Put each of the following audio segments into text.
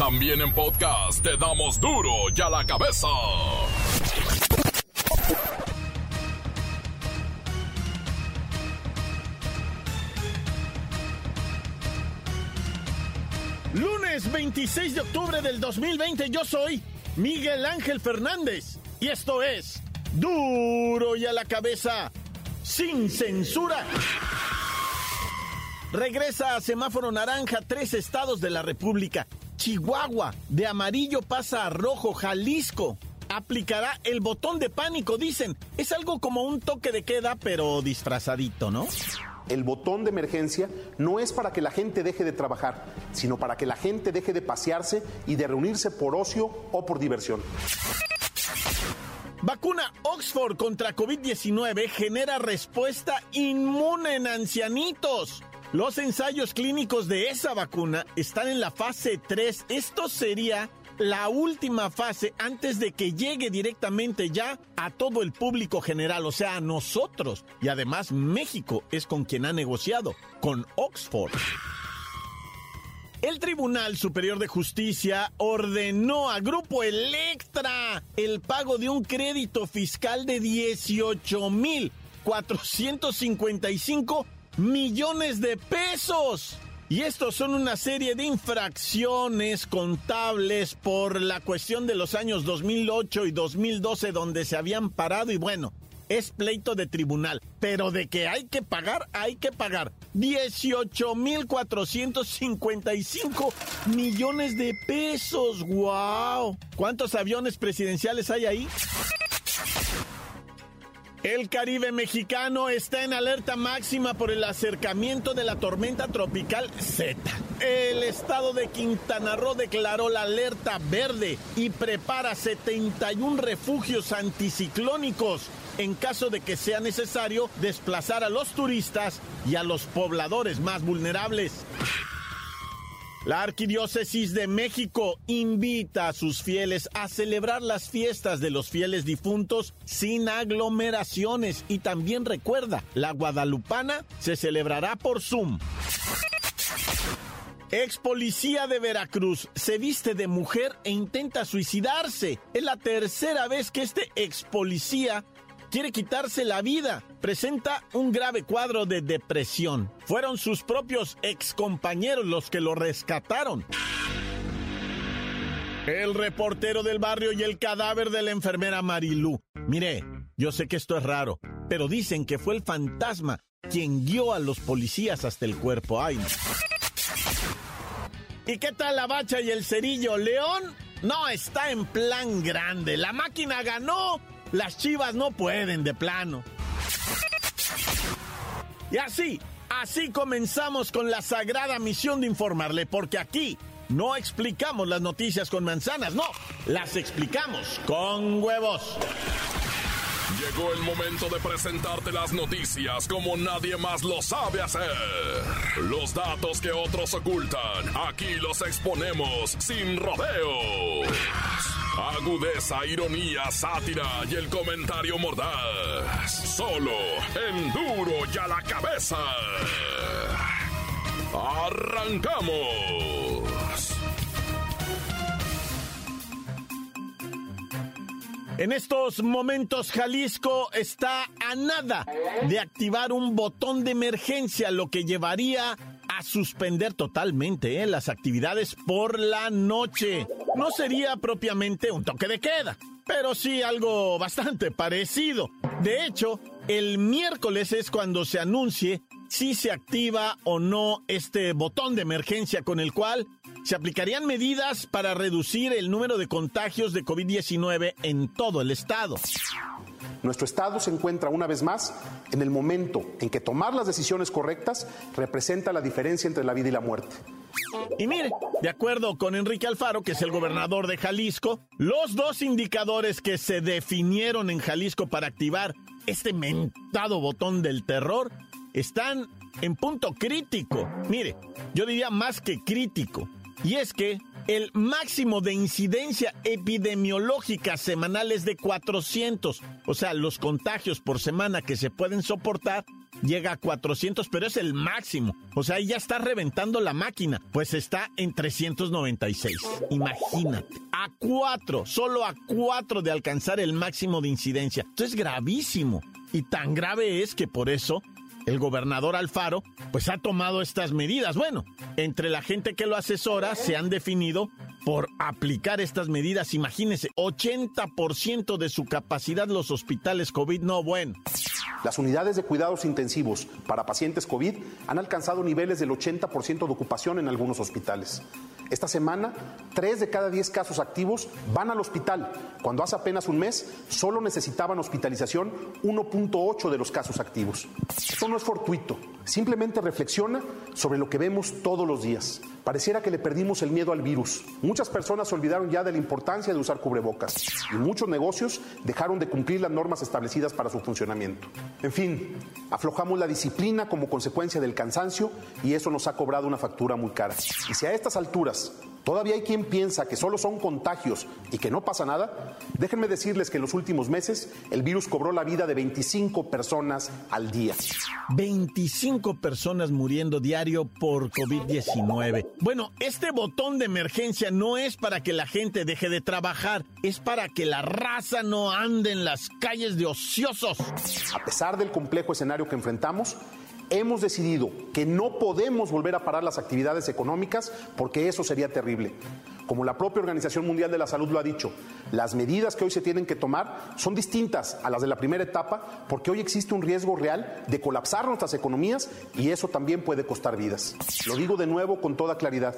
También en podcast te damos duro y a la cabeza. Lunes 26 de octubre del 2020 yo soy Miguel Ángel Fernández y esto es duro y a la cabeza sin censura. Regresa a semáforo naranja tres estados de la República. Chihuahua, de amarillo pasa a rojo, Jalisco. Aplicará el botón de pánico, dicen. Es algo como un toque de queda, pero disfrazadito, ¿no? El botón de emergencia no es para que la gente deje de trabajar, sino para que la gente deje de pasearse y de reunirse por ocio o por diversión. Vacuna Oxford contra COVID-19 genera respuesta inmune en ancianitos. Los ensayos clínicos de esa vacuna están en la fase 3. Esto sería la última fase antes de que llegue directamente ya a todo el público general, o sea, a nosotros. Y además México es con quien ha negociado, con Oxford. El Tribunal Superior de Justicia ordenó a Grupo Electra el pago de un crédito fiscal de 18 mil 455 millones de pesos. Y estos son una serie de infracciones contables por la cuestión de los años 2008 y 2012 donde se habían parado y bueno, es pleito de tribunal, pero de que hay que pagar, hay que pagar. 18.455 millones de pesos, wow. ¿Cuántos aviones presidenciales hay ahí? El Caribe mexicano está en alerta máxima por el acercamiento de la tormenta tropical Z. El estado de Quintana Roo declaró la alerta verde y prepara 71 refugios anticiclónicos en caso de que sea necesario desplazar a los turistas y a los pobladores más vulnerables. La Arquidiócesis de México invita a sus fieles a celebrar las fiestas de los fieles difuntos sin aglomeraciones y también recuerda, la guadalupana se celebrará por Zoom. Ex policía de Veracruz se viste de mujer e intenta suicidarse. Es la tercera vez que este ex policía quiere quitarse la vida. Presenta un grave cuadro de depresión. Fueron sus propios excompañeros los que lo rescataron. El reportero del barrio y el cadáver de la enfermera Marilú. Mire, yo sé que esto es raro, pero dicen que fue el fantasma quien guió a los policías hasta el cuerpo. Ay. ¿Y qué tal la bacha y el cerillo? León no está en plan grande. La máquina ganó las chivas no pueden de plano. Y así, así comenzamos con la sagrada misión de informarle, porque aquí no explicamos las noticias con manzanas, no, las explicamos con huevos. Llegó el momento de presentarte las noticias como nadie más lo sabe hacer. Los datos que otros ocultan, aquí los exponemos sin rodeos. Agudeza, ironía, sátira y el comentario mordaz. Solo en duro y a la cabeza. ¡Arrancamos! En estos momentos Jalisco está a nada de activar un botón de emergencia, lo que llevaría a suspender totalmente eh, las actividades por la noche. No sería propiamente un toque de queda, pero sí algo bastante parecido. De hecho, el miércoles es cuando se anuncie si se activa o no este botón de emergencia con el cual se aplicarían medidas para reducir el número de contagios de COVID-19 en todo el estado. Nuestro Estado se encuentra una vez más en el momento en que tomar las decisiones correctas representa la diferencia entre la vida y la muerte. Y mire, de acuerdo con Enrique Alfaro, que es el gobernador de Jalisco, los dos indicadores que se definieron en Jalisco para activar este mentado botón del terror están en punto crítico. Mire, yo diría más que crítico. Y es que el máximo de incidencia epidemiológica semanal es de 400. O sea, los contagios por semana que se pueden soportar llega a 400, pero es el máximo. O sea, ya está reventando la máquina, pues está en 396. Imagínate, a cuatro, solo a cuatro de alcanzar el máximo de incidencia. Esto es gravísimo. Y tan grave es que por eso el gobernador Alfaro pues ha tomado estas medidas. Bueno, entre la gente que lo asesora se han definido por aplicar estas medidas. Imagínense, 80% de su capacidad los hospitales COVID, no bueno. Las unidades de cuidados intensivos para pacientes COVID han alcanzado niveles del 80% de ocupación en algunos hospitales. Esta semana, 3 de cada 10 casos activos van al hospital, cuando hace apenas un mes solo necesitaban hospitalización 1.8 de los casos activos. Esto no es fortuito, simplemente reflexiona sobre lo que vemos todos los días. Pareciera que le perdimos el miedo al virus. Muchas personas se olvidaron ya de la importancia de usar cubrebocas y muchos negocios dejaron de cumplir las normas establecidas para su funcionamiento. En fin, aflojamos la disciplina como consecuencia del cansancio y eso nos ha cobrado una factura muy cara. Y si a estas alturas todavía hay quien piensa que solo son contagios y que no pasa nada, déjenme decirles que en los últimos meses el virus cobró la vida de 25 personas al día. 25 personas muriendo diario por COVID-19. Bueno, este botón de emergencia no es para que la gente deje de trabajar, es para que la raza no ande en las calles de ociosos. A pesar del complejo escenario que enfrentamos, hemos decidido que no podemos volver a parar las actividades económicas porque eso sería terrible. Como la propia Organización Mundial de la Salud lo ha dicho, las medidas que hoy se tienen que tomar son distintas a las de la primera etapa porque hoy existe un riesgo real de colapsar nuestras economías y eso también puede costar vidas. Lo digo de nuevo con toda claridad.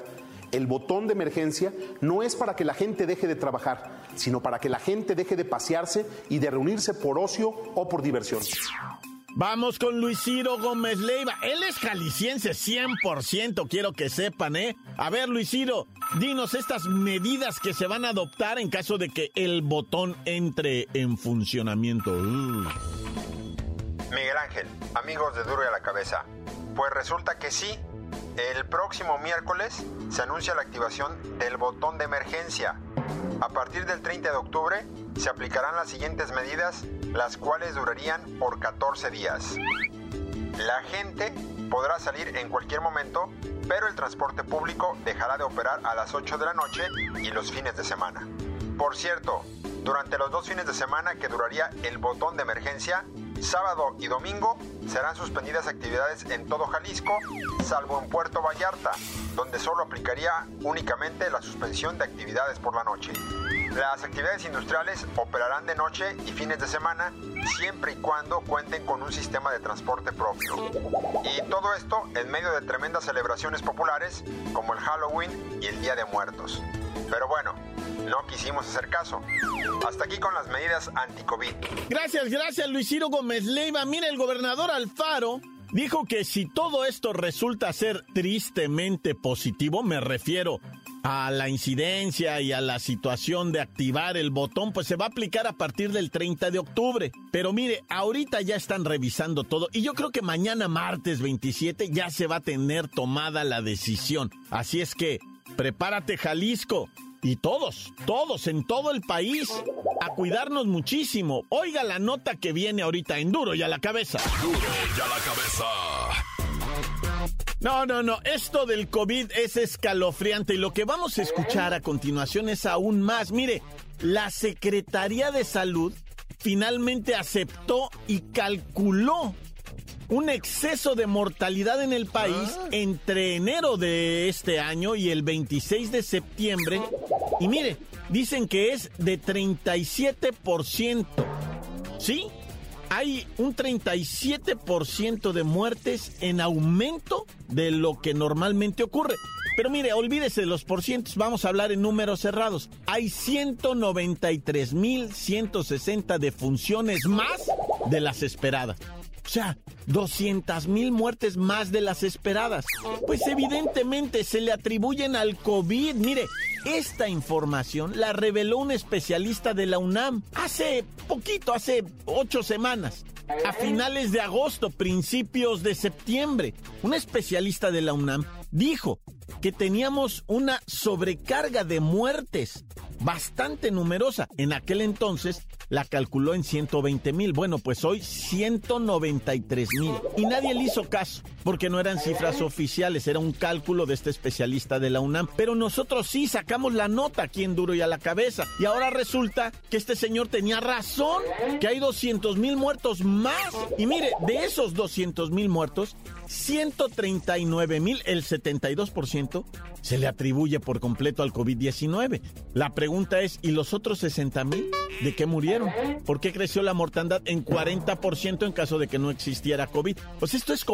El botón de emergencia no es para que la gente deje de trabajar, sino para que la gente deje de pasearse y de reunirse por ocio o por diversión. Vamos con Luis Ciro Gómez Leiva. Él es jalisciense 100%, quiero que sepan, ¿eh? A ver, Luis Ciro, dinos estas medidas que se van a adoptar en caso de que el botón entre en funcionamiento. Uh. Miguel Ángel, amigos de Duro y a la Cabeza. Pues resulta que sí, el próximo miércoles se anuncia la activación del botón de emergencia. A partir del 30 de octubre se aplicarán las siguientes medidas, las cuales durarían por 14 días. La gente podrá salir en cualquier momento, pero el transporte público dejará de operar a las 8 de la noche y los fines de semana. Por cierto, durante los dos fines de semana que duraría el botón de emergencia, sábado y domingo serán suspendidas actividades en todo Jalisco, salvo en Puerto Vallarta, donde solo aplicaría únicamente la suspensión de actividades por la noche. Las actividades industriales operarán de noche y fines de semana siempre y cuando cuenten con un sistema de transporte propio. Y todo esto en medio de tremendas celebraciones populares como el Halloween y el Día de Muertos. Pero bueno, no quisimos hacer caso. Hasta aquí con las medidas anti-COVID. Gracias, gracias Luis Ciro Gómez Leiva. Mira, el gobernador Alfaro dijo que si todo esto resulta ser tristemente positivo, me refiero a la incidencia y a la situación de activar el botón, pues se va a aplicar a partir del 30 de octubre. Pero mire, ahorita ya están revisando todo y yo creo que mañana martes 27 ya se va a tener tomada la decisión. Así es que prepárate Jalisco. Y todos, todos en todo el país, a cuidarnos muchísimo. Oiga la nota que viene ahorita en Duro y a la cabeza. Duro y a la cabeza. No, no, no, esto del COVID es escalofriante y lo que vamos a escuchar a continuación es aún más. Mire, la Secretaría de Salud finalmente aceptó y calculó un exceso de mortalidad en el país entre enero de este año y el 26 de septiembre. Y mire, dicen que es de 37%. ¿Sí? Hay un 37% de muertes en aumento de lo que normalmente ocurre. Pero mire, olvídese de los porcientos, vamos a hablar en números cerrados. Hay 193.160 defunciones más de las esperadas. O sea, 200 mil muertes más de las esperadas. Pues evidentemente se le atribuyen al COVID. Mire, esta información la reveló un especialista de la UNAM hace poquito, hace ocho semanas. A finales de agosto, principios de septiembre, un especialista de la UNAM dijo que teníamos una sobrecarga de muertes bastante numerosa. En aquel entonces, la calculó en 120 mil. Bueno, pues hoy 193 mil. Y nadie le hizo caso, porque no eran cifras oficiales, era un cálculo de este especialista de la UNAM. Pero nosotros sí sacamos la nota aquí en Duro y a la cabeza. Y ahora resulta que este señor tenía razón, que hay 200 mil muertos más. Y mire, de esos 200 mil muertos, 139 mil, el 72%, se le atribuye por completo al COVID-19. La pregunta es, ¿y los otros 60 mil? ¿De qué murieron? ¿Por qué creció la mortandad en 40% en caso de que no existiera COVID? Pues esto es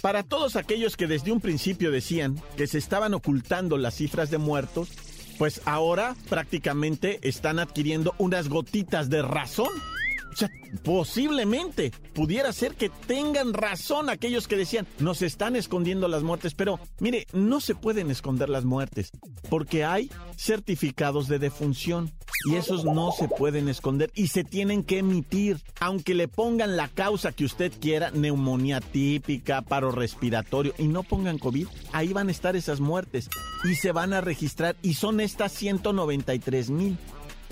Para todos aquellos que desde un principio decían que se estaban ocultando las cifras de muertos, pues ahora prácticamente están adquiriendo unas gotitas de razón. O sea, posiblemente pudiera ser que tengan razón aquellos que decían, nos están escondiendo las muertes, pero mire, no se pueden esconder las muertes, porque hay certificados de defunción y esos no se pueden esconder y se tienen que emitir, aunque le pongan la causa que usted quiera, neumonía típica, paro respiratorio y no pongan COVID, ahí van a estar esas muertes y se van a registrar y son estas 193 mil.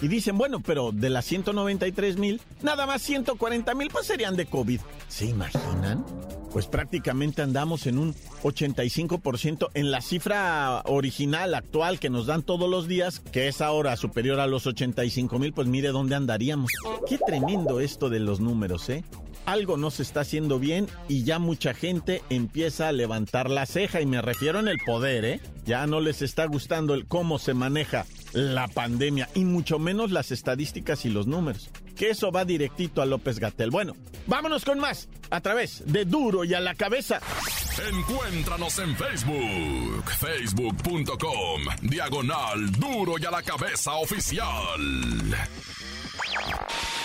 Y dicen, bueno, pero de las 193 mil, nada más 140 mil pues serían de COVID. ¿Se imaginan? Pues prácticamente andamos en un 85% en la cifra original actual que nos dan todos los días, que es ahora superior a los 85 mil, pues mire dónde andaríamos. Qué tremendo esto de los números, ¿eh? Algo no se está haciendo bien y ya mucha gente empieza a levantar la ceja y me refiero en el poder, ¿eh? Ya no les está gustando el cómo se maneja la pandemia y mucho menos las estadísticas y los números. Que eso va directito a López Gatel. Bueno, vámonos con más a través de Duro y a la cabeza. Encuéntranos en Facebook, facebook.com, diagonal Duro y a la cabeza oficial.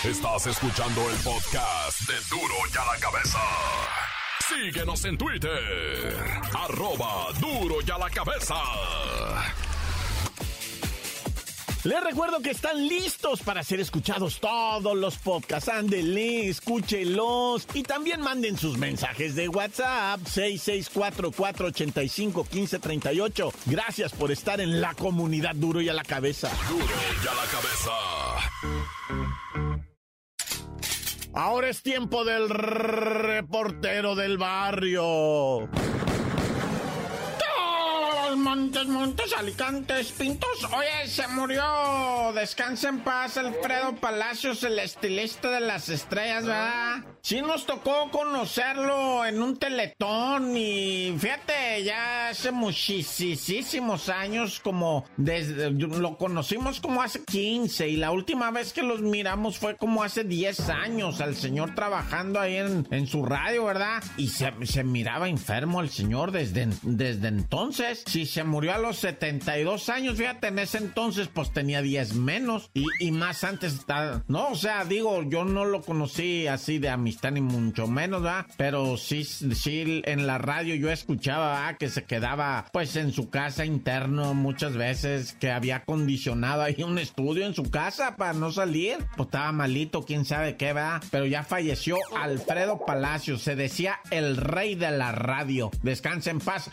Estás escuchando el podcast de Duro y a la cabeza. Síguenos en Twitter, arroba Duro y a la cabeza. Les recuerdo que están listos para ser escuchados todos los podcasts. Ándele, escúchelos y también manden sus mensajes de WhatsApp 6644851538. Gracias por estar en la comunidad Duro y a la cabeza. Duro y a la cabeza. Ahora es tiempo del reportero del barrio. Montes, Montes, Alicantes, Pintos. Oye, se murió. Descansa en paz Alfredo Palacios, el estilista de las estrellas, ¿verdad? Sí nos tocó conocerlo en un teletón y fíjate, ya hace muchísimos años, como desde, lo conocimos como hace 15 y la última vez que los miramos fue como hace 10 años al señor trabajando ahí en, en su radio, ¿verdad? Y se, se, miraba enfermo el señor desde, desde entonces. Si se murió a los 72 años, fíjate, en ese entonces pues tenía 10 menos y, y más antes está, no, o sea, digo, yo no lo conocí así de amistad ni mucho menos, ¿va? Pero sí, sí, en la radio yo escuchaba, ¿va? Que se quedaba, pues, en su casa interno muchas veces, que había acondicionado ahí un estudio en su casa para no salir. Pues estaba malito, quién sabe qué, va. Pero ya falleció Alfredo Palacios, se decía el rey de la radio. Descansa en paz.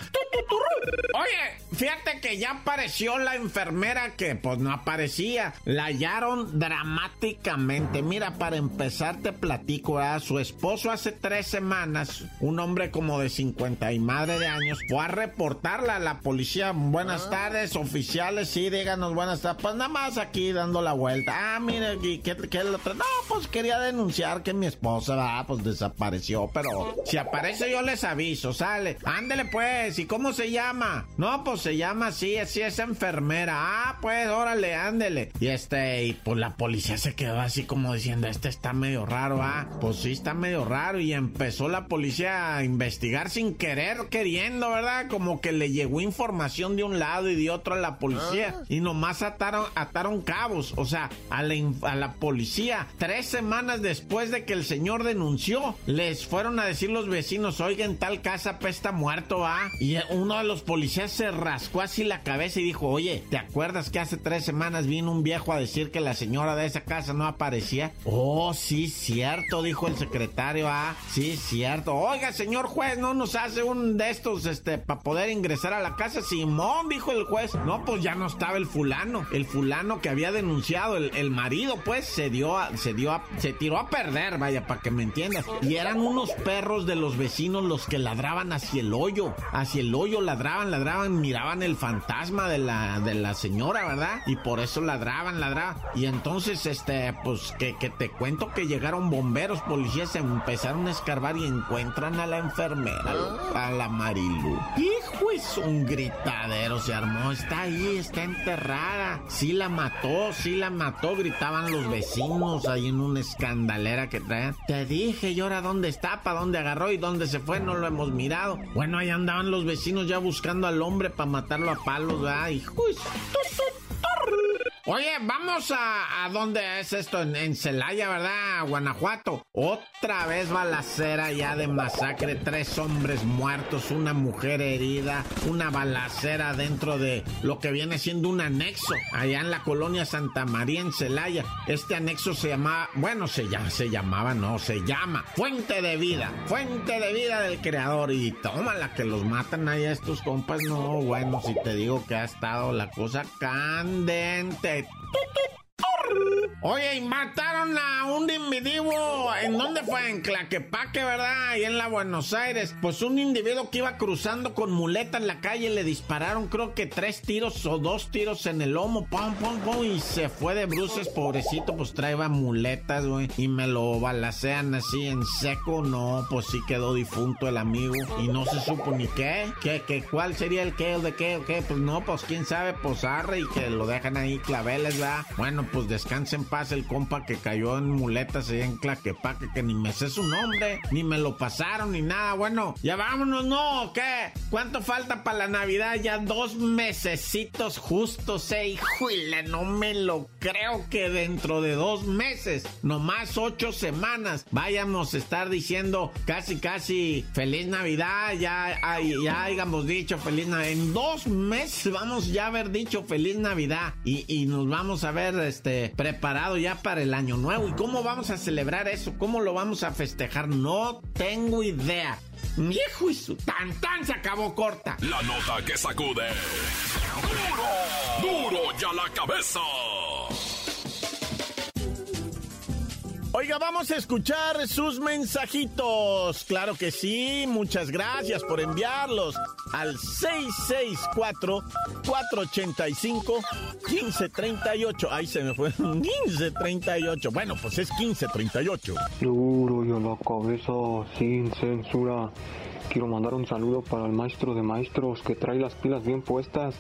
Oye, fíjate que ya apareció la enfermera que pues no aparecía. La hallaron dramáticamente. Mira, para empezar te platico, a su esposo hace tres semanas, un hombre como de 50 y madre de años, fue a reportarla a la policía. Buenas tardes, oficiales, sí, díganos buenas tardes. Pues nada más aquí dando la vuelta. Ah, mire, ¿qué, qué lo No, pues quería denunciar que mi esposa, ah, pues desapareció, pero si aparece yo les aviso, sale. Ándele pues, ¿y cómo se llama? No, pues se llama así, así es enfermera. Ah, pues, órale, ándele. Y este, y pues la policía se quedó así como diciendo, este está medio raro, ah. Pues sí, está medio raro y empezó la policía a investigar sin querer, queriendo, ¿verdad? Como que le llegó información de un lado y de otro a la policía y nomás ataron, ataron cabos, o sea, a la, a la policía. Tres semanas después de que el señor denunció, les fueron a decir los vecinos, oigan, tal casa pesta muerto, ¿ah? Y un uno de los policías se rascó así la cabeza y dijo, oye, ¿te acuerdas que hace tres semanas vino un viejo a decir que la señora de esa casa no aparecía? Oh, sí, cierto, dijo el secretario. Ah, sí, cierto. Oiga, señor juez, ¿no nos hace un de estos, este, para poder ingresar a la casa? Simón, dijo el juez. No, pues ya no estaba el fulano. El fulano que había denunciado, el, marido, pues, se dio, a, se dio, a, se tiró a perder, vaya, para que me entiendas. Y eran unos perros de los vecinos los que ladraban hacia el hoyo, hacia el hoyo ladraban, ladraban, miraban el fantasma de la, de la señora, ¿verdad? Y por eso ladraban, ladraban. Y entonces, este, pues, que, que te cuento que llegaron bomberos, policías, empezaron a escarbar y encuentran a la enfermera, a la Marilu. Hijo, es un gritadero, se armó, está ahí, está enterrada. Sí la mató, sí la mató, gritaban los vecinos ahí en una escandalera que traían. Te dije, ¿y ahora dónde está? ¿Para dónde agarró y dónde se fue? No lo hemos mirado. Bueno, ahí andaban los vecinos ya buscando al hombre para matarlo a palos, ¿verdad? Hijo, Oye, vamos a, dónde es esto, en, Celaya, ¿verdad? Guanajuato. Otra vez balacera ya de masacre, tres hombres muertos, una mujer herida, una balacera dentro de lo que viene siendo un anexo, allá en la colonia Santa María en Celaya. Este anexo se llamaba, bueno, se llama, se llamaba, no, se llama Fuente de Vida, Fuente de Vida del Creador. Y toma la que los matan ahí a estos compas, no, bueno, si te digo que ha estado la cosa candente. Boop, boop. Oye, y mataron a un individuo. ¿En dónde fue? En Claquepaque, ¿verdad? Ahí en la Buenos Aires. Pues un individuo que iba cruzando con muleta en la calle le dispararon, creo que tres tiros o dos tiros en el lomo. Pum, pum, pum. Y se fue de bruces, pobrecito. Pues traía muletas, güey. Y me lo balacean así en seco. No, pues sí quedó difunto el amigo. Y no se supo ni qué. ¿Qué, qué cuál sería el qué o de qué o qué? Pues no, pues quién sabe, pues arre y que lo dejan ahí claveles, ¿verdad? Bueno, pues descansen pasa el compa que cayó en muletas allá en Claquepaque, que ni me sé su nombre, ni me lo pasaron, ni nada. Bueno, ya vámonos, ¿no? ¿Qué? ¿Cuánto falta para la Navidad? Ya dos mesecitos justos, eh. Híjole, no me lo creo que dentro de dos meses, nomás ocho semanas, vayamos a estar diciendo casi, casi feliz Navidad. Ya, ya hayamos dicho feliz Navidad. En dos meses vamos ya a haber dicho feliz Navidad y, y nos vamos a ver este, preparados ya para el año nuevo. ¿Y cómo vamos a celebrar eso? ¿Cómo lo vamos a festejar? No tengo idea. Viejo y su tan tan se acabó corta. La nota que sacude. Duro, duro ya la cabeza. Oiga, vamos a escuchar sus mensajitos. Claro que sí, muchas gracias por enviarlos al 664-485-1538. Ahí se me fue 1538. Bueno, pues es 1538. Duro y a la cabeza sin censura. Quiero mandar un saludo para el maestro de maestros que trae las pilas bien puestas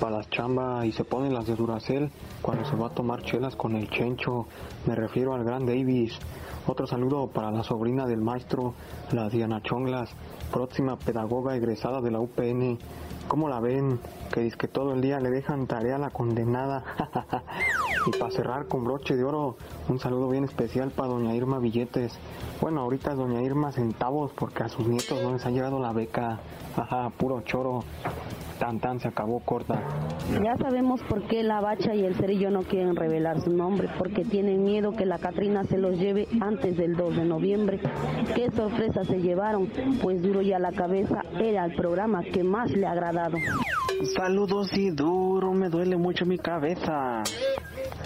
para las chambas y se ponen las de Duracel cuando se va a tomar chelas con el Chencho. Me refiero al gran Davis. Otro saludo para la sobrina del maestro, la Diana Chonglas, próxima pedagoga egresada de la UPN. ¿Cómo la ven? Que dice que todo el día le dejan tarea a la condenada. y para cerrar con broche de oro, un saludo bien especial para doña Irma Billetes. Bueno, ahorita es doña Irma centavos porque a sus nietos no les ha llegado la beca. Jaja, puro choro tan tan se acabó corta. Ya sabemos por qué la bacha y el cerillo no quieren revelar su nombre, porque tienen miedo que la Catrina se los lleve antes del 2 de noviembre. ¿Qué sorpresa se llevaron? Pues duro ya la cabeza era el programa que más le ha agradado. Saludos y duro, me duele mucho mi cabeza.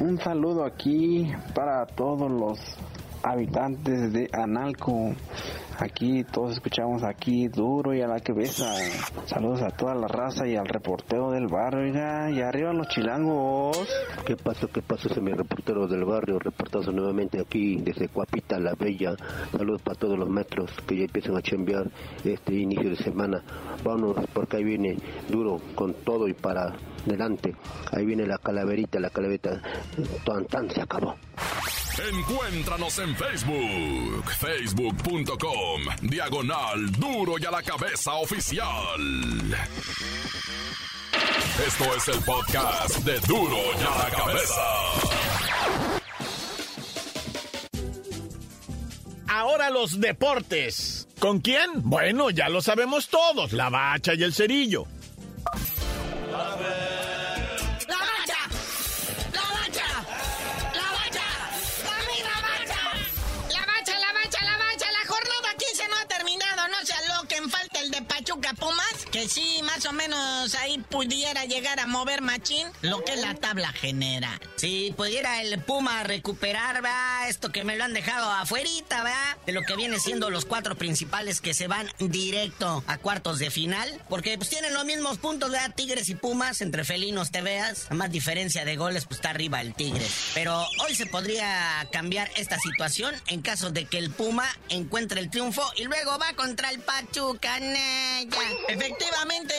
Un saludo aquí para todos los habitantes de Analco. Aquí todos escuchamos aquí duro y a la cabeza. Saludos a toda la raza y al reportero del barrio, y arriba los chilangos. ¿Qué pasó? ¿Qué pasó? Es mi reportero del barrio, reportado nuevamente aquí desde Cuapita, La Bella. Saludos para todos los metros que ya empiezan a chambear este inicio de semana. Vámonos, porque ahí viene duro con todo y para delante. Ahí viene la calaverita, la calaverita. Tan, tan se acabó. Encuéntranos en Facebook, facebook.com, diagonal duro y a la cabeza oficial. Esto es el podcast de duro y a la cabeza. Ahora los deportes ¿Con quién? Bueno, ya lo sabemos todos, la bacha y el cerillo. Pudiera llegar a mover machín lo que la tabla general. Si pudiera el Puma recuperar, va esto que me lo han dejado afuerita, va de lo que viene siendo los cuatro principales que se van directo a cuartos de final, porque pues tienen los mismos puntos, de Tigres y Pumas, entre felinos te veas, a más diferencia de goles, pues está arriba el Tigres. Pero hoy se podría cambiar esta situación en caso de que el Puma encuentre el triunfo y luego va contra el Pachuca, efectivamente,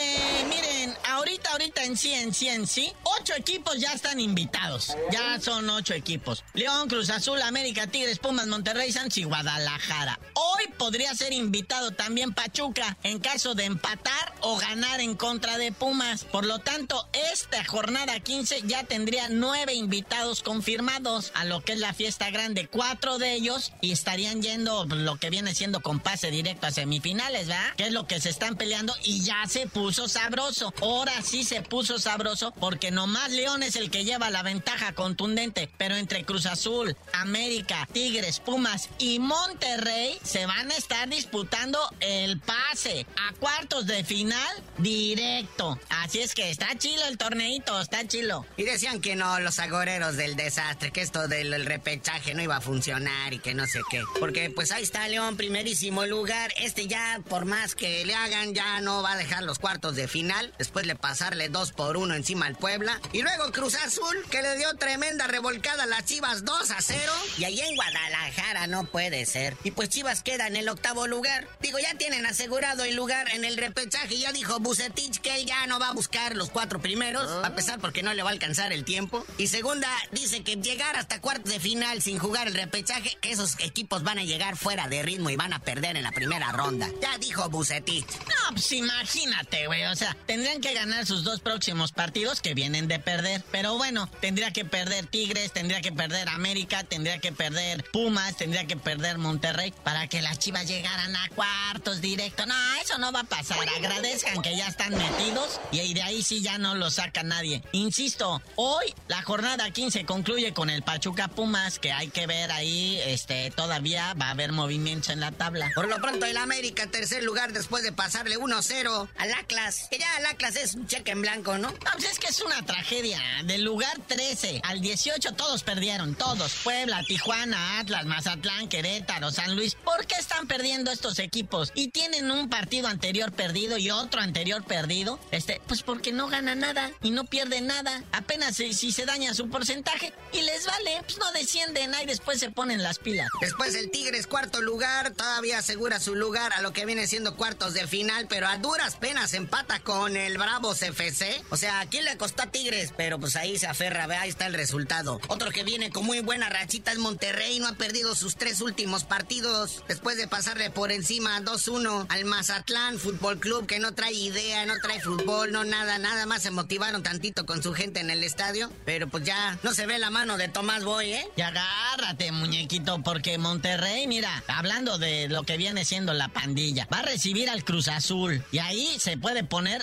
miren, ahorita, ahorita en sí, en sí, en sí, ocho equipos ya están invitados. Ya son ocho equipos. León, Cruz Azul, América, Tigres, Pumas, Monterrey, Santos y Guadalajara. Hoy podría ser invitado también Pachuca en caso de empatar o ganar en contra de Pumas. Por lo tanto, esta jornada 15 ya tendría nueve invitados confirmados a lo que es la fiesta grande. Cuatro de ellos y estarían yendo lo que viene siendo con pase directo a semifinales, ¿verdad? Que es lo que se están peleando y ya se puso sabroso. Ahora sí se puso sabroso porque nomás León es el que lleva la ventaja contundente. Pero entre Cruz Azul, América, Tigres, Pumas y Monterrey se van a estar disputando el pase a cuartos de final directo. Así es que está chilo el torneito, está chilo. Y decían que no, los agoreros del desastre, que esto del repechaje no iba a funcionar y que no sé qué. Porque pues ahí está León, primerísimo lugar. Este ya, por más que le hagan, ya no va a dejar los cuartos de final, después de pasarle dos por uno encima al Puebla. Y luego Cruz Azul, que le dio tremenda revolcada a las Chivas 2 a 0. Y ahí en Guadalajara no puede ser. Y pues Chivas queda en el octavo lugar. Digo, ya tienen asegurado el lugar en el repechaje. Ya dijo Bucetich que él ya no va a buscar los cuatro primeros, a pesar porque no le va a alcanzar el tiempo. Y segunda, dice que llegar hasta cuartos de final sin jugar el repechaje, esos equipos van a llegar fuera de ritmo y van a perder en la primera ronda. Ya dijo Bucetich. No, pues imagínate, güey. O sea, tendrían que ganar sus dos próximos partidos que vienen de perder. Pero bueno, tendría que perder Tigres, tendría que perder América, tendría que perder Pumas, tendría que perder Monterrey para que las chivas llegaran a cuartos directo. No, eso no va a pasar. Agradezcan que ya están metidos y de ahí sí ya no lo saca nadie. Insisto, hoy la jornada 15 concluye con el Pachuca Pumas, que hay que ver ahí, este, todavía va a haber movimientos en la tabla. Por lo pronto el América, tercer lugar después de pasarle 1-0 al Atlas. Que ya el Atlas es un cheque en blanco, ¿no? No, pues es que es una tragedia. Del lugar 13 al 18 todos perdieron, todos. Puebla, Tijuana, Atlas, Mazatlán, Querétaro, San Luis. ¿Por qué están perdiendo estos equipos? Y tienen un partido anterior perdido y otro anterior perdido. Este, pues porque no gana nada y no pierde nada. Apenas si, si se daña su porcentaje y les vale, pues no descienden ahí después se ponen las pilas. Después el Tigres cuarto lugar, todavía asegura su lugar a lo que viene siendo cuartos de final, pero a duras penas empata con el Bravos FC. O sea, aquí le costó a Tigres, pero pues ahí se aferra, ve, ahí está el resultado. Otro que viene con muy buena rachita es Monterrey, no ha perdido sus tres últimos partidos después de pasarle por encima 2-1 al Mazatlán Fútbol Club que no trae idea, no trae fútbol, no nada, nada más se motivaron tantito con su gente en el estadio, pero pues ya no se ve la mano de Tomás Boy, ¿eh? Y agárrate, muñequito, porque Monterrey, mira, hablando de lo que viene siendo la pandilla, va a recibir al Cruz Azul y ahí se puede poner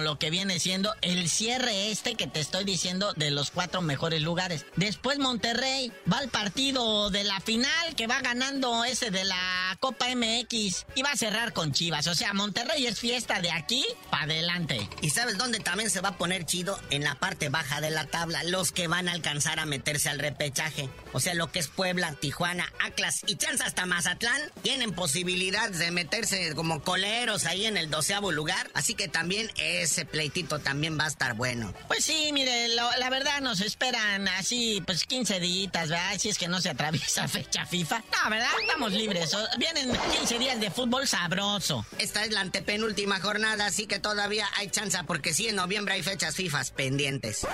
lo que viene siendo el cierre este que te estoy diciendo de los cuatro mejores lugares. Después Monterrey va al partido de la final que va ganando ese de la Copa MX y va a cerrar con Chivas. O sea, Monterrey es fiesta de aquí para adelante. ¿Y sabes dónde también se va a poner chido? En la parte baja de la tabla, los que van a alcanzar a meterse al repechaje. O sea, lo que es Puebla, Tijuana, Atlas y chance hasta Mazatlán tienen posibilidad de meterse como coleros ahí en el doceavo lugar. Así que también ese pleitito también va a estar bueno. Pues sí, mire, la verdad nos esperan así, pues 15 días, ¿verdad? Si es que no se atraviesa fecha FIFA. No, ¿verdad? Estamos libres. Vienen 15 días de fútbol sabroso. Esta es la antepenúltima jornada, así que todavía hay chance porque sí, en noviembre hay fechas FIFA pendientes.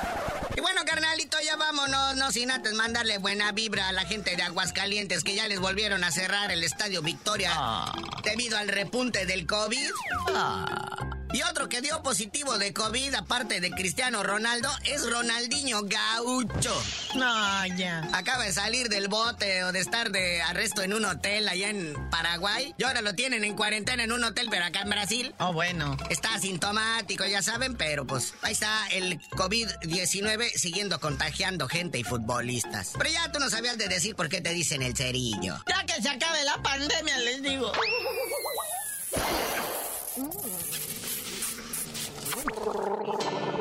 Y bueno, carnalito, ya vámonos, no sin antes mandarle buena vibra a la gente de Aguascalientes que ya les volvieron a cerrar el estadio Victoria ah. debido al repunte del COVID. Ah. Y otro que dio positivo de COVID, aparte de Cristiano Ronaldo, es Ronaldinho Gaucho. No, ya. Acaba de salir del bote o de estar de arresto en un hotel allá en Paraguay. Y ahora lo tienen en cuarentena en un hotel, pero acá en Brasil. Oh, bueno. Está asintomático, ya saben, pero pues ahí está el COVID-19 siguiendo contagiando gente y futbolistas. Pero ya tú no sabías de decir por qué te dicen el cerillo. Ya que se acabe la pandemia, les digo. えっ?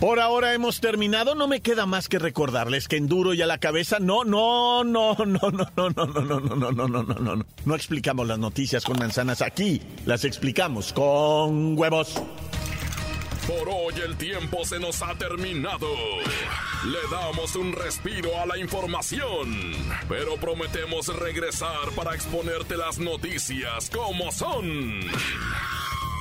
Por ahora hemos terminado, no me queda más que recordarles que en duro y a la cabeza no, no, no, no, no, no, no, no, no, no, no, no, no, no, no, no. Explicamos las noticias con manzanas aquí, las explicamos con huevos. Por hoy el tiempo se nos ha terminado. Le damos un respiro a la información, pero prometemos regresar para exponerte las noticias como son.